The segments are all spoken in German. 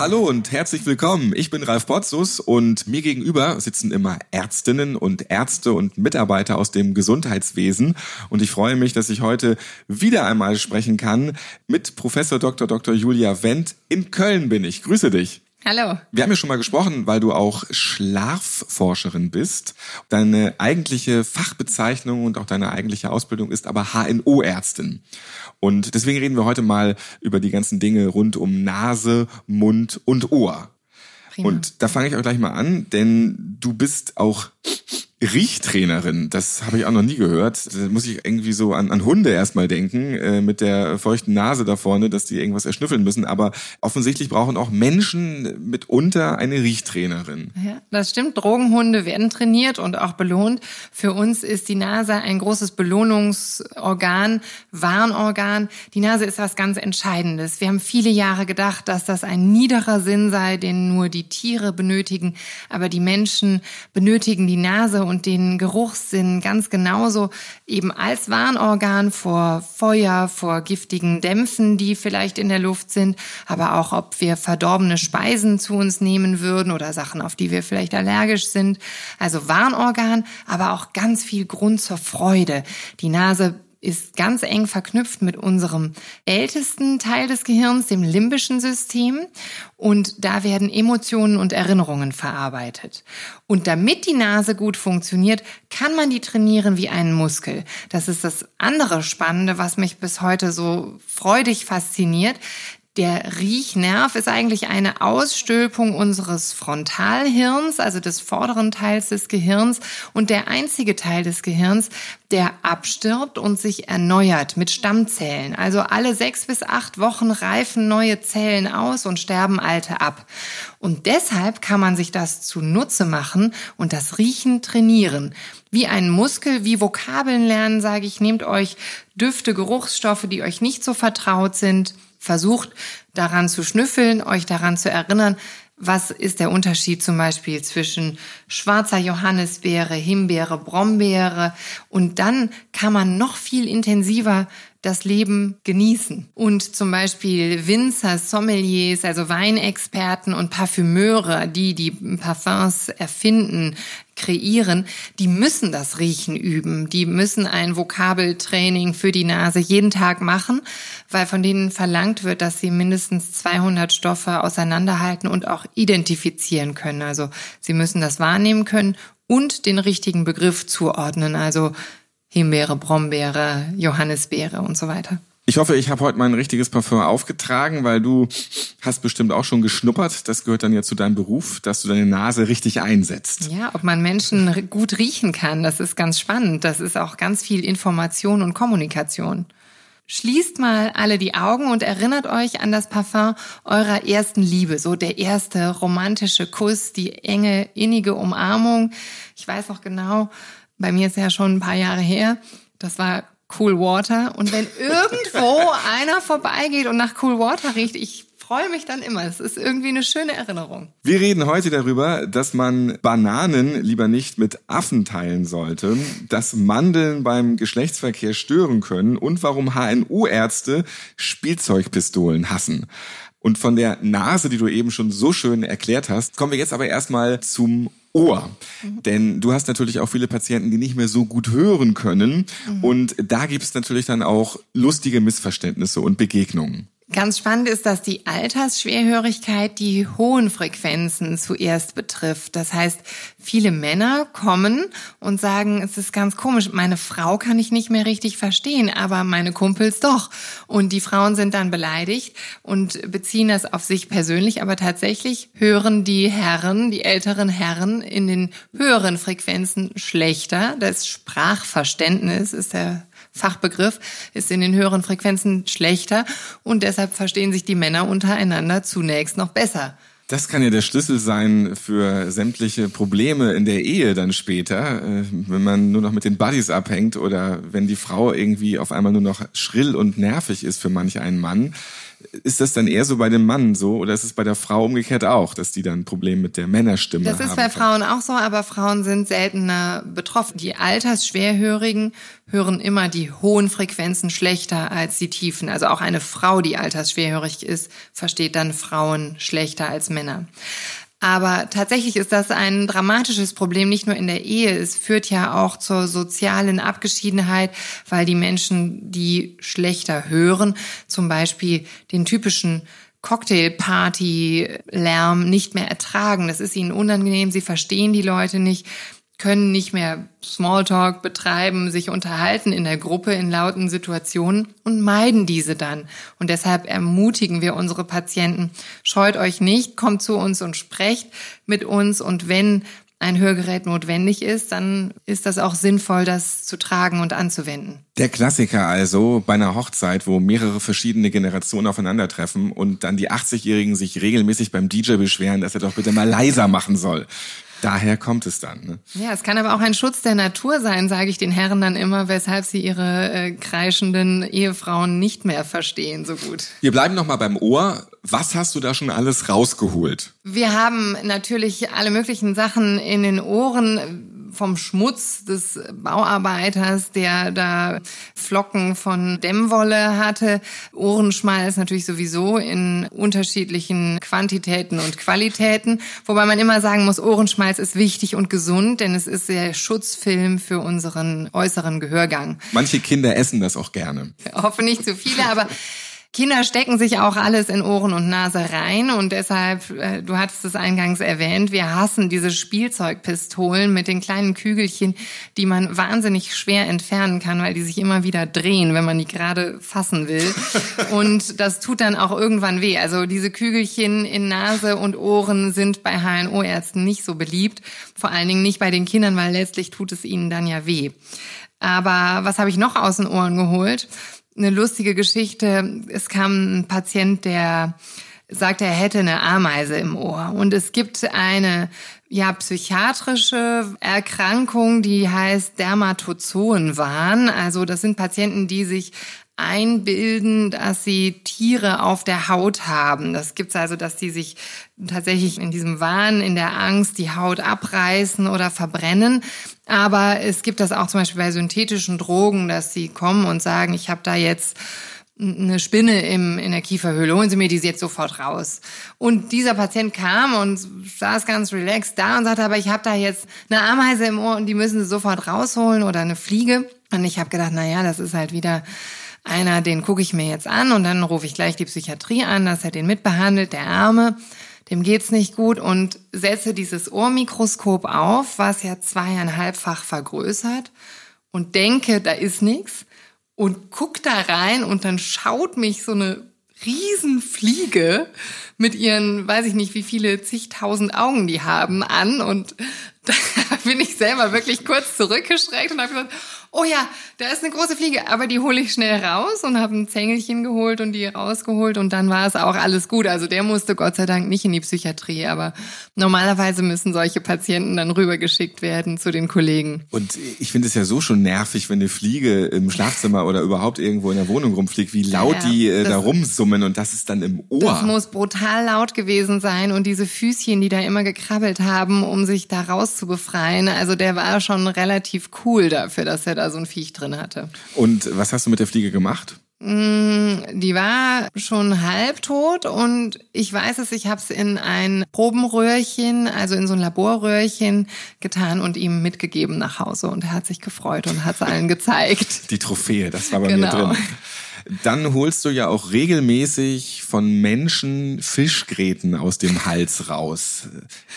Hallo und herzlich willkommen. Ich bin Ralf Potzus und mir gegenüber sitzen immer Ärztinnen und Ärzte und Mitarbeiter aus dem Gesundheitswesen. Und ich freue mich, dass ich heute wieder einmal sprechen kann mit Professor Dr. Dr. Julia Wendt. In Köln bin ich. Grüße dich. Hallo. Wir haben ja schon mal gesprochen, weil du auch Schlafforscherin bist. Deine eigentliche Fachbezeichnung und auch deine eigentliche Ausbildung ist aber HNO-Ärztin. Und deswegen reden wir heute mal über die ganzen Dinge rund um Nase, Mund und Ohr. Prima. Und da fange ich auch gleich mal an, denn du bist auch Riechtrainerin, das habe ich auch noch nie gehört. Da muss ich irgendwie so an, an Hunde erstmal denken, äh, mit der feuchten Nase da vorne, dass die irgendwas erschnüffeln müssen. Aber offensichtlich brauchen auch Menschen mitunter eine Riechtrainerin. Ja, das stimmt. Drogenhunde werden trainiert und auch belohnt. Für uns ist die Nase ein großes Belohnungsorgan, Warnorgan. Die Nase ist was ganz Entscheidendes. Wir haben viele Jahre gedacht, dass das ein niederer Sinn sei, den nur die Tiere benötigen. Aber die Menschen benötigen die Nase und den Geruchssinn ganz genauso eben als Warnorgan vor Feuer, vor giftigen Dämpfen, die vielleicht in der Luft sind, aber auch ob wir verdorbene Speisen zu uns nehmen würden oder Sachen, auf die wir vielleicht allergisch sind. Also Warnorgan, aber auch ganz viel Grund zur Freude. Die Nase ist ganz eng verknüpft mit unserem ältesten Teil des Gehirns, dem limbischen System. Und da werden Emotionen und Erinnerungen verarbeitet. Und damit die Nase gut funktioniert, kann man die trainieren wie einen Muskel. Das ist das andere Spannende, was mich bis heute so freudig fasziniert. Der Riechnerv ist eigentlich eine Ausstülpung unseres Frontalhirns, also des vorderen Teils des Gehirns und der einzige Teil des Gehirns, der abstirbt und sich erneuert mit Stammzellen. Also alle sechs bis acht Wochen reifen neue Zellen aus und sterben alte ab. Und deshalb kann man sich das zunutze machen und das Riechen trainieren. Wie ein Muskel, wie Vokabeln lernen, sage ich, nehmt euch Düfte, Geruchsstoffe, die euch nicht so vertraut sind, versucht daran zu schnüffeln, euch daran zu erinnern, was ist der Unterschied zum Beispiel zwischen schwarzer Johannisbeere, Himbeere, Brombeere? Und dann kann man noch viel intensiver das Leben genießen. Und zum Beispiel Winzer, Sommeliers, also Weinexperten und Parfümeure, die die Parfums erfinden, kreieren, die müssen das Riechen üben. Die müssen ein Vokabeltraining für die Nase jeden Tag machen, weil von denen verlangt wird, dass sie mindestens 200 Stoffe auseinanderhalten und auch identifizieren können. Also sie müssen das wahrnehmen können und den richtigen Begriff zuordnen. Also Himbeere, Brombeere, Johannisbeere und so weiter. Ich hoffe, ich habe heute mein richtiges Parfum aufgetragen, weil du hast bestimmt auch schon geschnuppert. Das gehört dann ja zu deinem Beruf, dass du deine Nase richtig einsetzt. Ja, ob man Menschen gut riechen kann, das ist ganz spannend. Das ist auch ganz viel Information und Kommunikation. Schließt mal alle die Augen und erinnert euch an das Parfum eurer ersten Liebe, so der erste romantische Kuss, die enge, innige Umarmung. Ich weiß noch genau, bei mir ist ja schon ein paar Jahre her. Das war Cool Water. Und wenn irgendwo einer vorbeigeht und nach Cool Water riecht, ich freue mich dann immer. Es ist irgendwie eine schöne Erinnerung. Wir reden heute darüber, dass man Bananen lieber nicht mit Affen teilen sollte, dass Mandeln beim Geschlechtsverkehr stören können und warum HNO-Ärzte Spielzeugpistolen hassen. Und von der Nase, die du eben schon so schön erklärt hast, kommen wir jetzt aber erstmal zum Ohr. Mhm. Denn du hast natürlich auch viele Patienten, die nicht mehr so gut hören können. Mhm. Und da gibt es natürlich dann auch lustige Missverständnisse und Begegnungen. Ganz spannend ist, dass die Altersschwerhörigkeit die hohen Frequenzen zuerst betrifft. Das heißt, viele Männer kommen und sagen, es ist ganz komisch, meine Frau kann ich nicht mehr richtig verstehen, aber meine Kumpels doch. Und die Frauen sind dann beleidigt und beziehen das auf sich persönlich, aber tatsächlich hören die Herren, die älteren Herren in den höheren Frequenzen schlechter. Das Sprachverständnis ist der Fachbegriff, ist in den höheren Frequenzen schlechter und deshalb verstehen sich die Männer untereinander zunächst noch besser. Das kann ja der Schlüssel sein für sämtliche Probleme in der Ehe dann später, äh, wenn man nur noch mit den Buddies abhängt oder wenn die Frau irgendwie auf einmal nur noch schrill und nervig ist für manch einen Mann. Ist das dann eher so bei dem Mann so oder ist es bei der Frau umgekehrt auch, dass die dann ein Problem mit der Männerstimme haben? Das ist bei Frauen auch so, aber Frauen sind seltener betroffen. Die Altersschwerhörigen hören immer die hohen Frequenzen schlechter als die tiefen. Also auch eine Frau, die altersschwerhörig ist, versteht dann Frauen schlechter als Männer. Aber tatsächlich ist das ein dramatisches Problem, nicht nur in der Ehe. Es führt ja auch zur sozialen Abgeschiedenheit, weil die Menschen, die schlechter hören, zum Beispiel den typischen Cocktailparty-Lärm nicht mehr ertragen. Das ist ihnen unangenehm, sie verstehen die Leute nicht können nicht mehr Smalltalk betreiben, sich unterhalten in der Gruppe in lauten Situationen und meiden diese dann. Und deshalb ermutigen wir unsere Patienten, scheut euch nicht, kommt zu uns und sprecht mit uns. Und wenn ein Hörgerät notwendig ist, dann ist das auch sinnvoll, das zu tragen und anzuwenden. Der Klassiker also bei einer Hochzeit, wo mehrere verschiedene Generationen aufeinandertreffen und dann die 80-Jährigen sich regelmäßig beim DJ beschweren, dass er doch bitte mal leiser machen soll. Daher kommt es dann. Ne? Ja, es kann aber auch ein Schutz der Natur sein, sage ich den Herren dann immer, weshalb sie ihre äh, kreischenden Ehefrauen nicht mehr verstehen so gut. Wir bleiben noch mal beim Ohr. Was hast du da schon alles rausgeholt? Wir haben natürlich alle möglichen Sachen in den Ohren vom Schmutz des Bauarbeiters, der da Flocken von Dämmwolle hatte. Ohrenschmalz natürlich sowieso in unterschiedlichen Quantitäten und Qualitäten. Wobei man immer sagen muss, Ohrenschmalz ist wichtig und gesund, denn es ist der Schutzfilm für unseren äußeren Gehörgang. Manche Kinder essen das auch gerne. Ich hoffe nicht zu viele, aber Kinder stecken sich auch alles in Ohren und Nase rein und deshalb, äh, du hattest es eingangs erwähnt, wir hassen diese Spielzeugpistolen mit den kleinen Kügelchen, die man wahnsinnig schwer entfernen kann, weil die sich immer wieder drehen, wenn man die gerade fassen will. Und das tut dann auch irgendwann weh. Also diese Kügelchen in Nase und Ohren sind bei HNO-Ärzten nicht so beliebt, vor allen Dingen nicht bei den Kindern, weil letztlich tut es ihnen dann ja weh. Aber was habe ich noch aus den Ohren geholt? Eine lustige Geschichte. Es kam ein Patient, der sagte, er hätte eine Ameise im Ohr. Und es gibt eine ja, psychiatrische Erkrankung, die heißt Dermatozoenwahn. Also das sind Patienten, die sich einbilden, dass sie Tiere auf der Haut haben. Das gibt's also, dass die sich tatsächlich in diesem Wahn, in der Angst die Haut abreißen oder verbrennen. Aber es gibt das auch zum Beispiel bei synthetischen Drogen, dass sie kommen und sagen, ich habe da jetzt eine Spinne im, in der Kieferhöhle, holen Sie mir die jetzt sofort raus. Und dieser Patient kam und saß ganz relaxed da und sagte, aber ich habe da jetzt eine Ameise im Ohr und die müssen Sie sofort rausholen oder eine Fliege. Und ich habe gedacht, na ja, das ist halt wieder einer, den gucke ich mir jetzt an und dann rufe ich gleich die Psychiatrie an, dass er den mitbehandelt, der Arme, dem geht's nicht gut und setze dieses Ohrmikroskop auf, was ja zweieinhalbfach vergrößert und denke, da ist nichts und guck da rein und dann schaut mich so eine Riesenfliege mit ihren, weiß ich nicht, wie viele zigtausend Augen die haben, an und da bin ich selber wirklich kurz zurückgeschreckt und habe gesagt, oh ja, da ist eine große Fliege, aber die hole ich schnell raus und habe ein Zängelchen geholt und die rausgeholt und dann war es auch alles gut. Also der musste Gott sei Dank nicht in die Psychiatrie, aber normalerweise müssen solche Patienten dann rübergeschickt werden zu den Kollegen. Und ich finde es ja so schon nervig, wenn eine Fliege im Schlafzimmer oder überhaupt irgendwo in der Wohnung rumfliegt, wie laut ja, die äh, da rumsummen und das ist dann im Ohr. Das muss brutal laut gewesen sein und diese Füßchen, die da immer gekrabbelt haben, um sich da rauszubefreien. Also der war schon relativ cool dafür, dass er da so ein Viech drin hatte. Und was hast du mit der Fliege gemacht? Mm, die war schon halbtot und ich weiß es, ich habe es in ein Probenröhrchen, also in so ein Laborröhrchen getan und ihm mitgegeben nach Hause und er hat sich gefreut und hat es allen gezeigt. Die Trophäe, das war bei genau. mir drin. Dann holst du ja auch regelmäßig von Menschen Fischgräten aus dem Hals raus.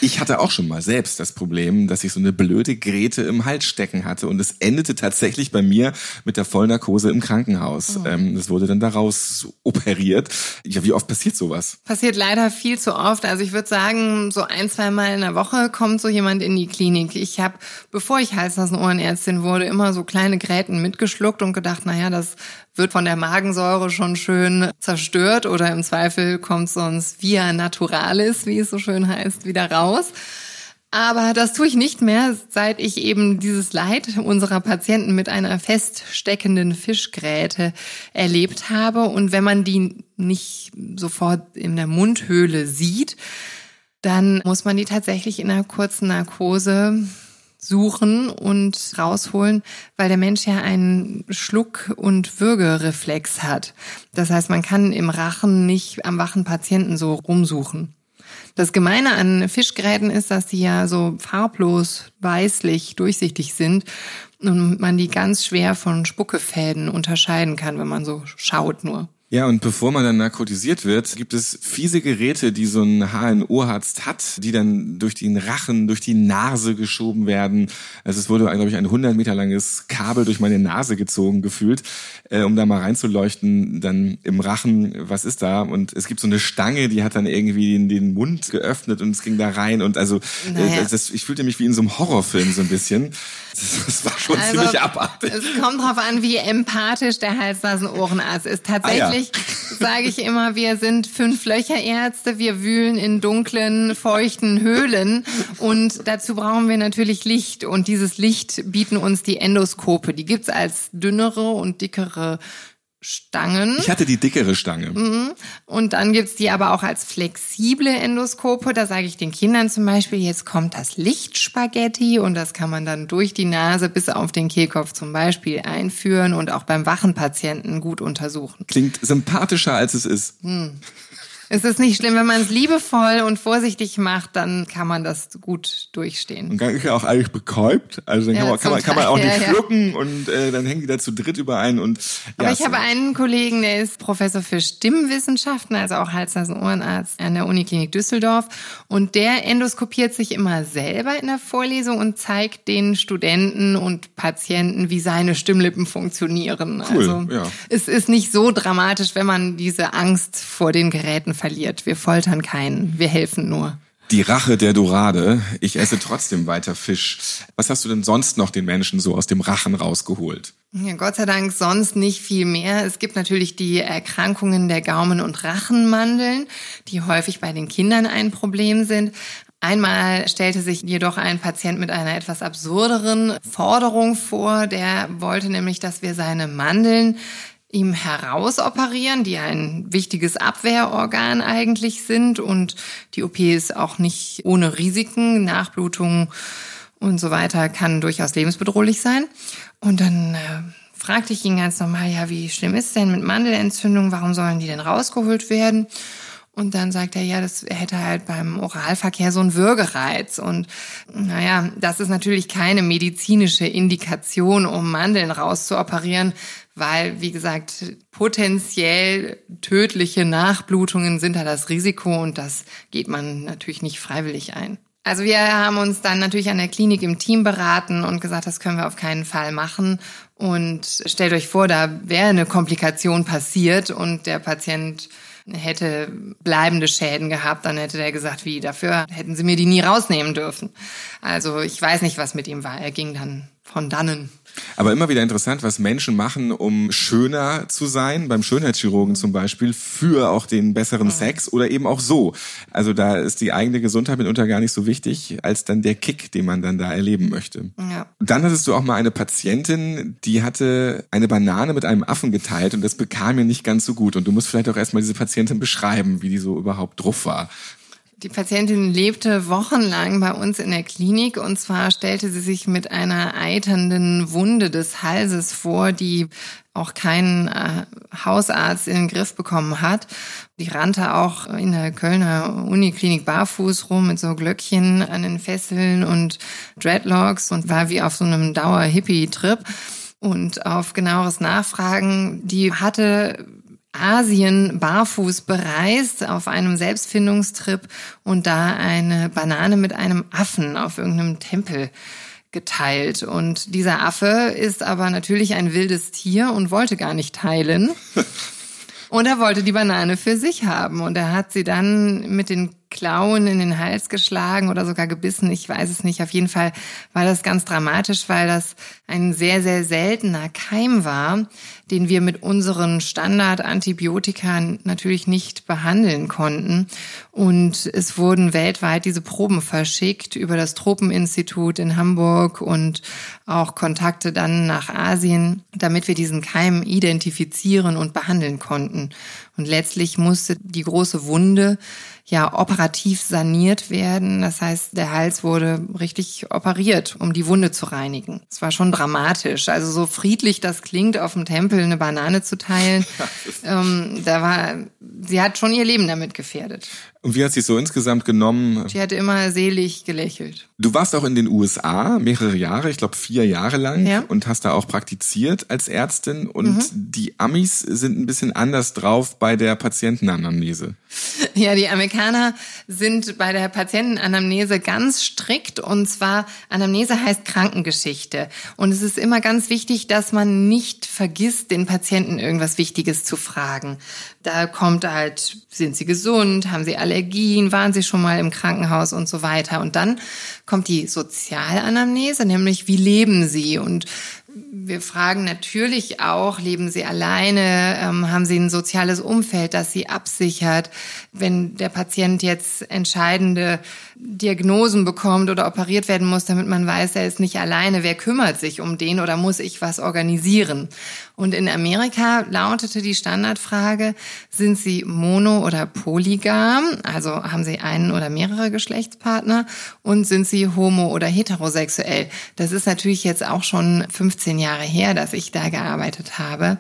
Ich hatte auch schon mal selbst das Problem, dass ich so eine blöde Gräte im Hals stecken hatte und es endete tatsächlich bei mir mit der Vollnarkose im Krankenhaus. Oh. Ähm, das wurde dann daraus operiert. Ja, wie oft passiert sowas? Passiert leider viel zu oft. Also ich würde sagen, so ein, zwei Mal in der Woche kommt so jemand in die Klinik. Ich habe, bevor ich Hals-Nasen-Ohrenärztin wurde, immer so kleine Gräten mitgeschluckt und gedacht, naja, das wird von der Magensäure schon schön zerstört oder im Zweifel kommt sonst via naturalis, wie es so schön heißt, wieder raus. Aber das tue ich nicht mehr, seit ich eben dieses Leid unserer Patienten mit einer feststeckenden Fischgräte erlebt habe. Und wenn man die nicht sofort in der Mundhöhle sieht, dann muss man die tatsächlich in einer kurzen Narkose suchen und rausholen, weil der Mensch ja einen Schluck- und Würgereflex hat. Das heißt, man kann im Rachen nicht am wachen Patienten so rumsuchen. Das Gemeine an Fischgräten ist, dass sie ja so farblos, weißlich, durchsichtig sind und man die ganz schwer von Spuckefäden unterscheiden kann, wenn man so schaut nur. Ja, und bevor man dann narkotisiert wird, gibt es fiese Geräte, die so ein HNO-Arzt hat, die dann durch den Rachen, durch die Nase geschoben werden. Also es wurde, glaube ich, ein 100 Meter langes Kabel durch meine Nase gezogen gefühlt, äh, um da mal reinzuleuchten, dann im Rachen, was ist da? Und es gibt so eine Stange, die hat dann irgendwie den, den Mund geöffnet und es ging da rein. Und also äh, naja. das, ich fühlte mich wie in so einem Horrorfilm so ein bisschen. Das, das war schon also, ziemlich abartig. Es kommt drauf an, wie empathisch der Hals-Nasen-Ohrenarzt ist. Tatsächlich ah, ja. Sage ich immer, wir sind fünf Löcherärzte, wir wühlen in dunklen, feuchten Höhlen und dazu brauchen wir natürlich Licht und dieses Licht bieten uns die Endoskope. Die gibt's als dünnere und dickere Stangen. Ich hatte die dickere Stange. Mhm. Und dann gibt's die aber auch als flexible Endoskope. Da sage ich den Kindern zum Beispiel, jetzt kommt das Lichtspaghetti und das kann man dann durch die Nase bis auf den Kehlkopf zum Beispiel einführen und auch beim wachen Patienten gut untersuchen. Klingt sympathischer, als es ist. Hm. Es ist nicht schlimm, wenn man es liebevoll und vorsichtig macht, dann kann man das gut durchstehen. Und dann ist ja auch eigentlich bekäupt. Also dann ja, kann, man, kann, man, kann man auch nicht ja, schlucken ja. und äh, dann hängen die da zu dritt überein. Und, Aber ich so. habe einen Kollegen, der ist Professor für Stimmwissenschaften, also auch Hals-Nasen-Ohrenarzt an der Uniklinik Düsseldorf. Und der endoskopiert sich immer selber in der Vorlesung und zeigt den Studenten und Patienten, wie seine Stimmlippen funktionieren. Cool, also es ist nicht so dramatisch, wenn man diese Angst vor den Geräten verliert. Wir foltern keinen, wir helfen nur. Die Rache der Dorade. Ich esse trotzdem weiter Fisch. Was hast du denn sonst noch den Menschen so aus dem Rachen rausgeholt? Ja, Gott sei Dank sonst nicht viel mehr. Es gibt natürlich die Erkrankungen der Gaumen- und Rachenmandeln, die häufig bei den Kindern ein Problem sind. Einmal stellte sich jedoch ein Patient mit einer etwas absurderen Forderung vor. Der wollte nämlich, dass wir seine Mandeln ihm herausoperieren, die ein wichtiges Abwehrorgan eigentlich sind. Und die OP ist auch nicht ohne Risiken. Nachblutung und so weiter kann durchaus lebensbedrohlich sein. Und dann äh, fragte ich ihn ganz normal, ja, wie schlimm ist denn mit Mandelentzündung? Warum sollen die denn rausgeholt werden? Und dann sagt er, ja, das hätte halt beim Oralverkehr so einen Würgereiz. Und naja, das ist natürlich keine medizinische Indikation, um Mandeln rauszuoperieren, weil, wie gesagt, potenziell tödliche Nachblutungen sind da das Risiko und das geht man natürlich nicht freiwillig ein. Also wir haben uns dann natürlich an der Klinik im Team beraten und gesagt, das können wir auf keinen Fall machen. Und stellt euch vor, da wäre eine Komplikation passiert und der Patient hätte bleibende Schäden gehabt, dann hätte der gesagt, wie, dafür hätten sie mir die nie rausnehmen dürfen. Also ich weiß nicht, was mit ihm war. Er ging dann von dannen. Aber immer wieder interessant, was Menschen machen, um schöner zu sein, beim Schönheitschirurgen zum Beispiel, für auch den besseren Sex oder eben auch so. Also da ist die eigene Gesundheit mitunter gar nicht so wichtig, als dann der Kick, den man dann da erleben möchte. Ja. Dann hattest du auch mal eine Patientin, die hatte eine Banane mit einem Affen geteilt und das bekam mir nicht ganz so gut. Und du musst vielleicht auch erstmal diese Patientin beschreiben, wie die so überhaupt drauf war. Die Patientin lebte wochenlang bei uns in der Klinik und zwar stellte sie sich mit einer eiternden Wunde des Halses vor, die auch kein äh, Hausarzt in den Griff bekommen hat. Die rannte auch in der Kölner Uniklinik barfuß rum mit so Glöckchen an den Fesseln und Dreadlocks und war wie auf so einem Dauer-Hippie-Trip. Und auf genaueres Nachfragen, die hatte Asien barfuß bereist auf einem Selbstfindungstrip und da eine Banane mit einem Affen auf irgendeinem Tempel geteilt. Und dieser Affe ist aber natürlich ein wildes Tier und wollte gar nicht teilen. Und er wollte die Banane für sich haben. Und er hat sie dann mit den Klauen in den Hals geschlagen oder sogar gebissen. Ich weiß es nicht. Auf jeden Fall war das ganz dramatisch, weil das ein sehr, sehr seltener Keim war, den wir mit unseren Standardantibiotika natürlich nicht behandeln konnten. Und es wurden weltweit diese Proben verschickt über das Tropeninstitut in Hamburg und auch Kontakte dann nach Asien, damit wir diesen Keim identifizieren und behandeln konnten. Und letztlich musste die große Wunde ja operativ saniert werden. Das heißt, der Hals wurde richtig operiert, um die Wunde zu reinigen. Es war schon dramatisch. Also so friedlich das klingt, auf dem Tempel eine Banane zu teilen, ähm, da war, sie hat schon ihr Leben damit gefährdet. Und wie hat sie so insgesamt genommen? Sie hatte immer selig gelächelt. Du warst auch in den USA mehrere Jahre, ich glaube vier Jahre lang, ja. und hast da auch praktiziert als Ärztin. Und mhm. die Amis sind ein bisschen anders drauf bei der Patientenanamnese. Ja, die Amerikaner sind bei der Patientenanamnese ganz strikt. Und zwar, Anamnese heißt Krankengeschichte. Und es ist immer ganz wichtig, dass man nicht vergisst, den Patienten irgendwas Wichtiges zu fragen. Da kommt halt, sind sie gesund, haben sie Allergien, waren sie schon mal im Krankenhaus und so weiter. Und dann kommt die Sozialanamnese, nämlich wie leben sie und wir fragen natürlich auch, leben Sie alleine? Ähm, haben Sie ein soziales Umfeld, das Sie absichert? Wenn der Patient jetzt entscheidende Diagnosen bekommt oder operiert werden muss, damit man weiß, er ist nicht alleine, wer kümmert sich um den oder muss ich was organisieren? Und in Amerika lautete die Standardfrage, sind Sie mono- oder polygam? Also haben Sie einen oder mehrere Geschlechtspartner? Und sind Sie homo- oder heterosexuell? Das ist natürlich jetzt auch schon 15 Jahre her, dass ich da gearbeitet habe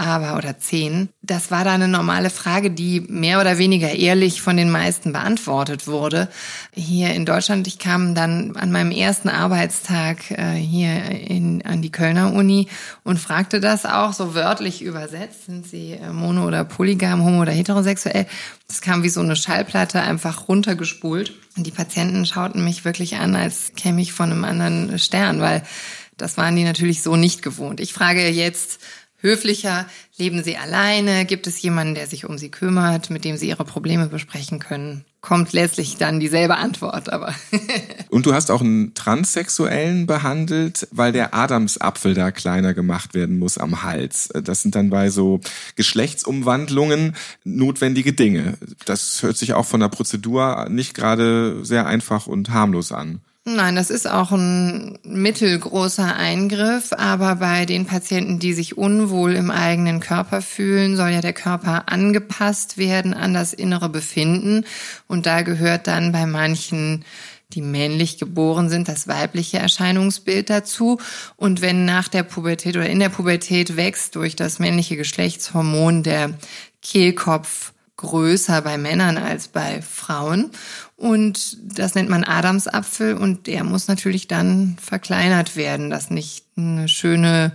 aber oder zehn. Das war da eine normale Frage, die mehr oder weniger ehrlich von den meisten beantwortet wurde. Hier in Deutschland, ich kam dann an meinem ersten Arbeitstag äh, hier in, an die Kölner Uni und fragte das auch so wörtlich übersetzt. Sind Sie äh, mono- oder polygam, homo- oder heterosexuell? Das kam wie so eine Schallplatte einfach runtergespult. Und die Patienten schauten mich wirklich an, als käme ich von einem anderen Stern, weil das waren die natürlich so nicht gewohnt. Ich frage jetzt, höflicher? Leben Sie alleine? Gibt es jemanden, der sich um Sie kümmert, mit dem Sie Ihre Probleme besprechen können? Kommt letztlich dann dieselbe Antwort, aber. Und du hast auch einen Transsexuellen behandelt, weil der Adamsapfel da kleiner gemacht werden muss am Hals. Das sind dann bei so Geschlechtsumwandlungen notwendige Dinge. Das hört sich auch von der Prozedur nicht gerade sehr einfach und harmlos an. Nein, das ist auch ein mittelgroßer Eingriff, aber bei den Patienten, die sich unwohl im eigenen Körper fühlen, soll ja der Körper angepasst werden an das innere Befinden. Und da gehört dann bei manchen die männlich geboren sind, das weibliche Erscheinungsbild dazu. Und wenn nach der Pubertät oder in der Pubertät wächst durch das männliche Geschlechtshormon der Kehlkopf größer bei Männern als bei Frauen. Und das nennt man Adamsapfel und der muss natürlich dann verkleinert werden, dass nicht eine schöne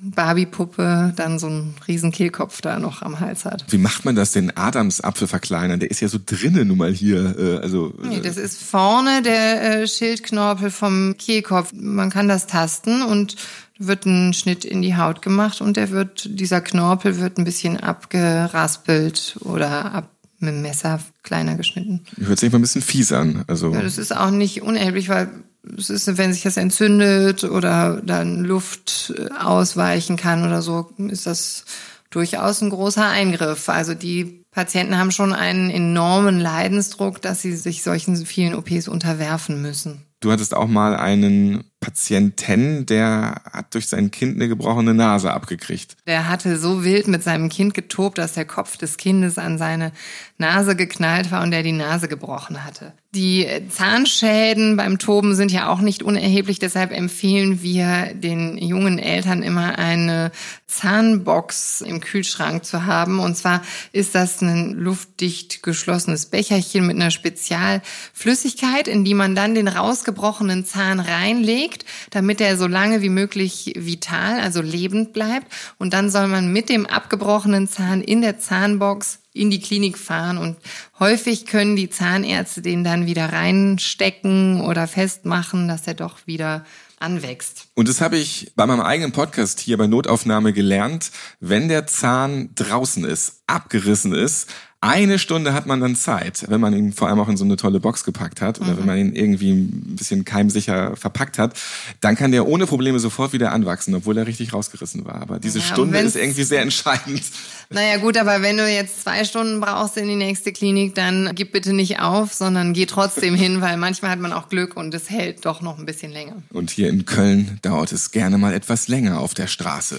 Barbie-Puppe dann so einen riesen Kehlkopf da noch am Hals hat. Wie macht man das, den Adamsapfel verkleinern? Der ist ja so drinnen nun mal hier. Äh, also, nee, das ist vorne der äh, Schildknorpel vom Kehlkopf. Man kann das tasten und wird ein Schnitt in die Haut gemacht und der wird, dieser Knorpel wird ein bisschen abgeraspelt oder ab mit dem Messer kleiner geschnitten. Hört sich mal ein bisschen fies an. Also ja, das ist auch nicht unerheblich, weil es ist, wenn sich das entzündet oder dann Luft ausweichen kann oder so, ist das durchaus ein großer Eingriff. Also die Patienten haben schon einen enormen Leidensdruck, dass sie sich solchen vielen OPs unterwerfen müssen. Du hattest auch mal einen Patienten, der hat durch sein Kind eine gebrochene Nase abgekriegt. Der hatte so wild mit seinem Kind getobt, dass der Kopf des Kindes an seine Nase geknallt war und er die Nase gebrochen hatte. Die Zahnschäden beim Toben sind ja auch nicht unerheblich, deshalb empfehlen wir den jungen Eltern immer eine Zahnbox im Kühlschrank zu haben. Und zwar ist das ein luftdicht geschlossenes Becherchen mit einer Spezialflüssigkeit, in die man dann den rausgebrochenen Zahn reinlegt, damit er so lange wie möglich vital, also lebend bleibt. Und dann soll man mit dem abgebrochenen Zahn in der Zahnbox in die Klinik fahren und häufig können die Zahnärzte den dann wieder reinstecken oder festmachen, dass er doch wieder anwächst. Und das habe ich bei meinem eigenen Podcast hier bei Notaufnahme gelernt. Wenn der Zahn draußen ist, abgerissen ist. Eine Stunde hat man dann Zeit, wenn man ihn vor allem auch in so eine tolle Box gepackt hat oder mhm. wenn man ihn irgendwie ein bisschen keimsicher verpackt hat, dann kann der ohne Probleme sofort wieder anwachsen, obwohl er richtig rausgerissen war. Aber diese ja, Stunde ist irgendwie sehr entscheidend. Naja gut, aber wenn du jetzt zwei Stunden brauchst in die nächste Klinik, dann gib bitte nicht auf, sondern geh trotzdem hin, weil manchmal hat man auch Glück und es hält doch noch ein bisschen länger. Und hier in Köln dauert es gerne mal etwas länger auf der Straße.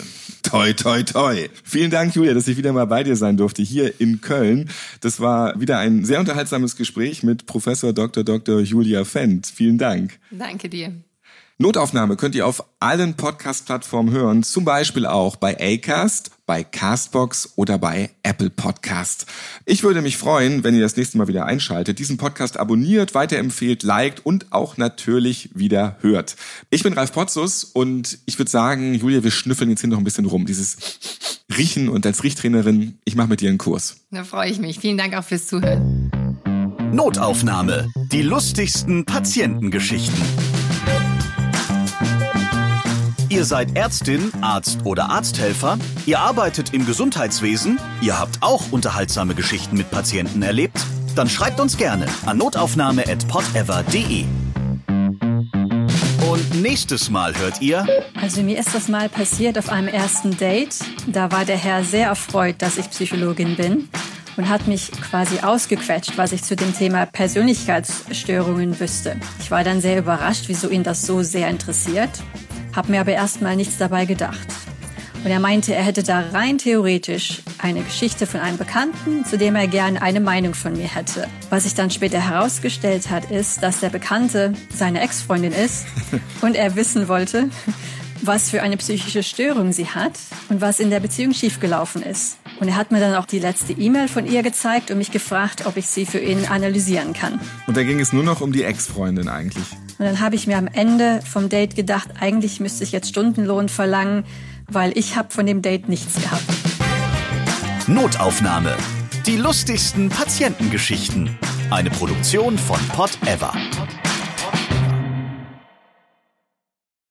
Toi, toi, toi. Vielen Dank, Julia, dass ich wieder mal bei dir sein durfte, hier in Köln. Das war wieder ein sehr unterhaltsames Gespräch mit Professor Dr. Dr. Julia Fendt. Vielen Dank. Danke dir. Notaufnahme könnt ihr auf allen Podcast-Plattformen hören, zum Beispiel auch bei Acast, bei Castbox oder bei Apple Podcast. Ich würde mich freuen, wenn ihr das nächste Mal wieder einschaltet, diesen Podcast abonniert, weiterempfehlt, liked und auch natürlich wieder hört. Ich bin Ralf Potzus und ich würde sagen, Julia, wir schnüffeln jetzt hier noch ein bisschen rum. Dieses Riechen und als Riechtrainerin, ich mache mit dir einen Kurs. Da freue ich mich. Vielen Dank auch fürs Zuhören. Notaufnahme. Die lustigsten Patientengeschichten. Ihr seid Ärztin, Arzt oder Arzthelfer, ihr arbeitet im Gesundheitswesen, ihr habt auch unterhaltsame Geschichten mit Patienten erlebt? Dann schreibt uns gerne an notaufnahme.podever.de. Und nächstes Mal hört ihr. Also mir ist das mal passiert auf einem ersten Date. Da war der Herr sehr erfreut, dass ich Psychologin bin und hat mich quasi ausgequetscht, was ich zu dem Thema Persönlichkeitsstörungen wüsste. Ich war dann sehr überrascht, wieso ihn das so sehr interessiert habe mir aber erstmal nichts dabei gedacht. Und er meinte, er hätte da rein theoretisch eine Geschichte von einem Bekannten, zu dem er gerne eine Meinung von mir hätte. Was sich dann später herausgestellt hat, ist, dass der Bekannte seine Ex-Freundin ist und er wissen wollte, was für eine psychische Störung sie hat und was in der Beziehung schiefgelaufen ist. Und er hat mir dann auch die letzte E-Mail von ihr gezeigt und mich gefragt, ob ich sie für ihn analysieren kann. Und da ging es nur noch um die Ex-Freundin eigentlich. Und dann habe ich mir am Ende vom Date gedacht, eigentlich müsste ich jetzt Stundenlohn verlangen, weil ich habe von dem Date nichts gehabt. Notaufnahme. Die lustigsten Patientengeschichten. Eine Produktion von Pot Ever.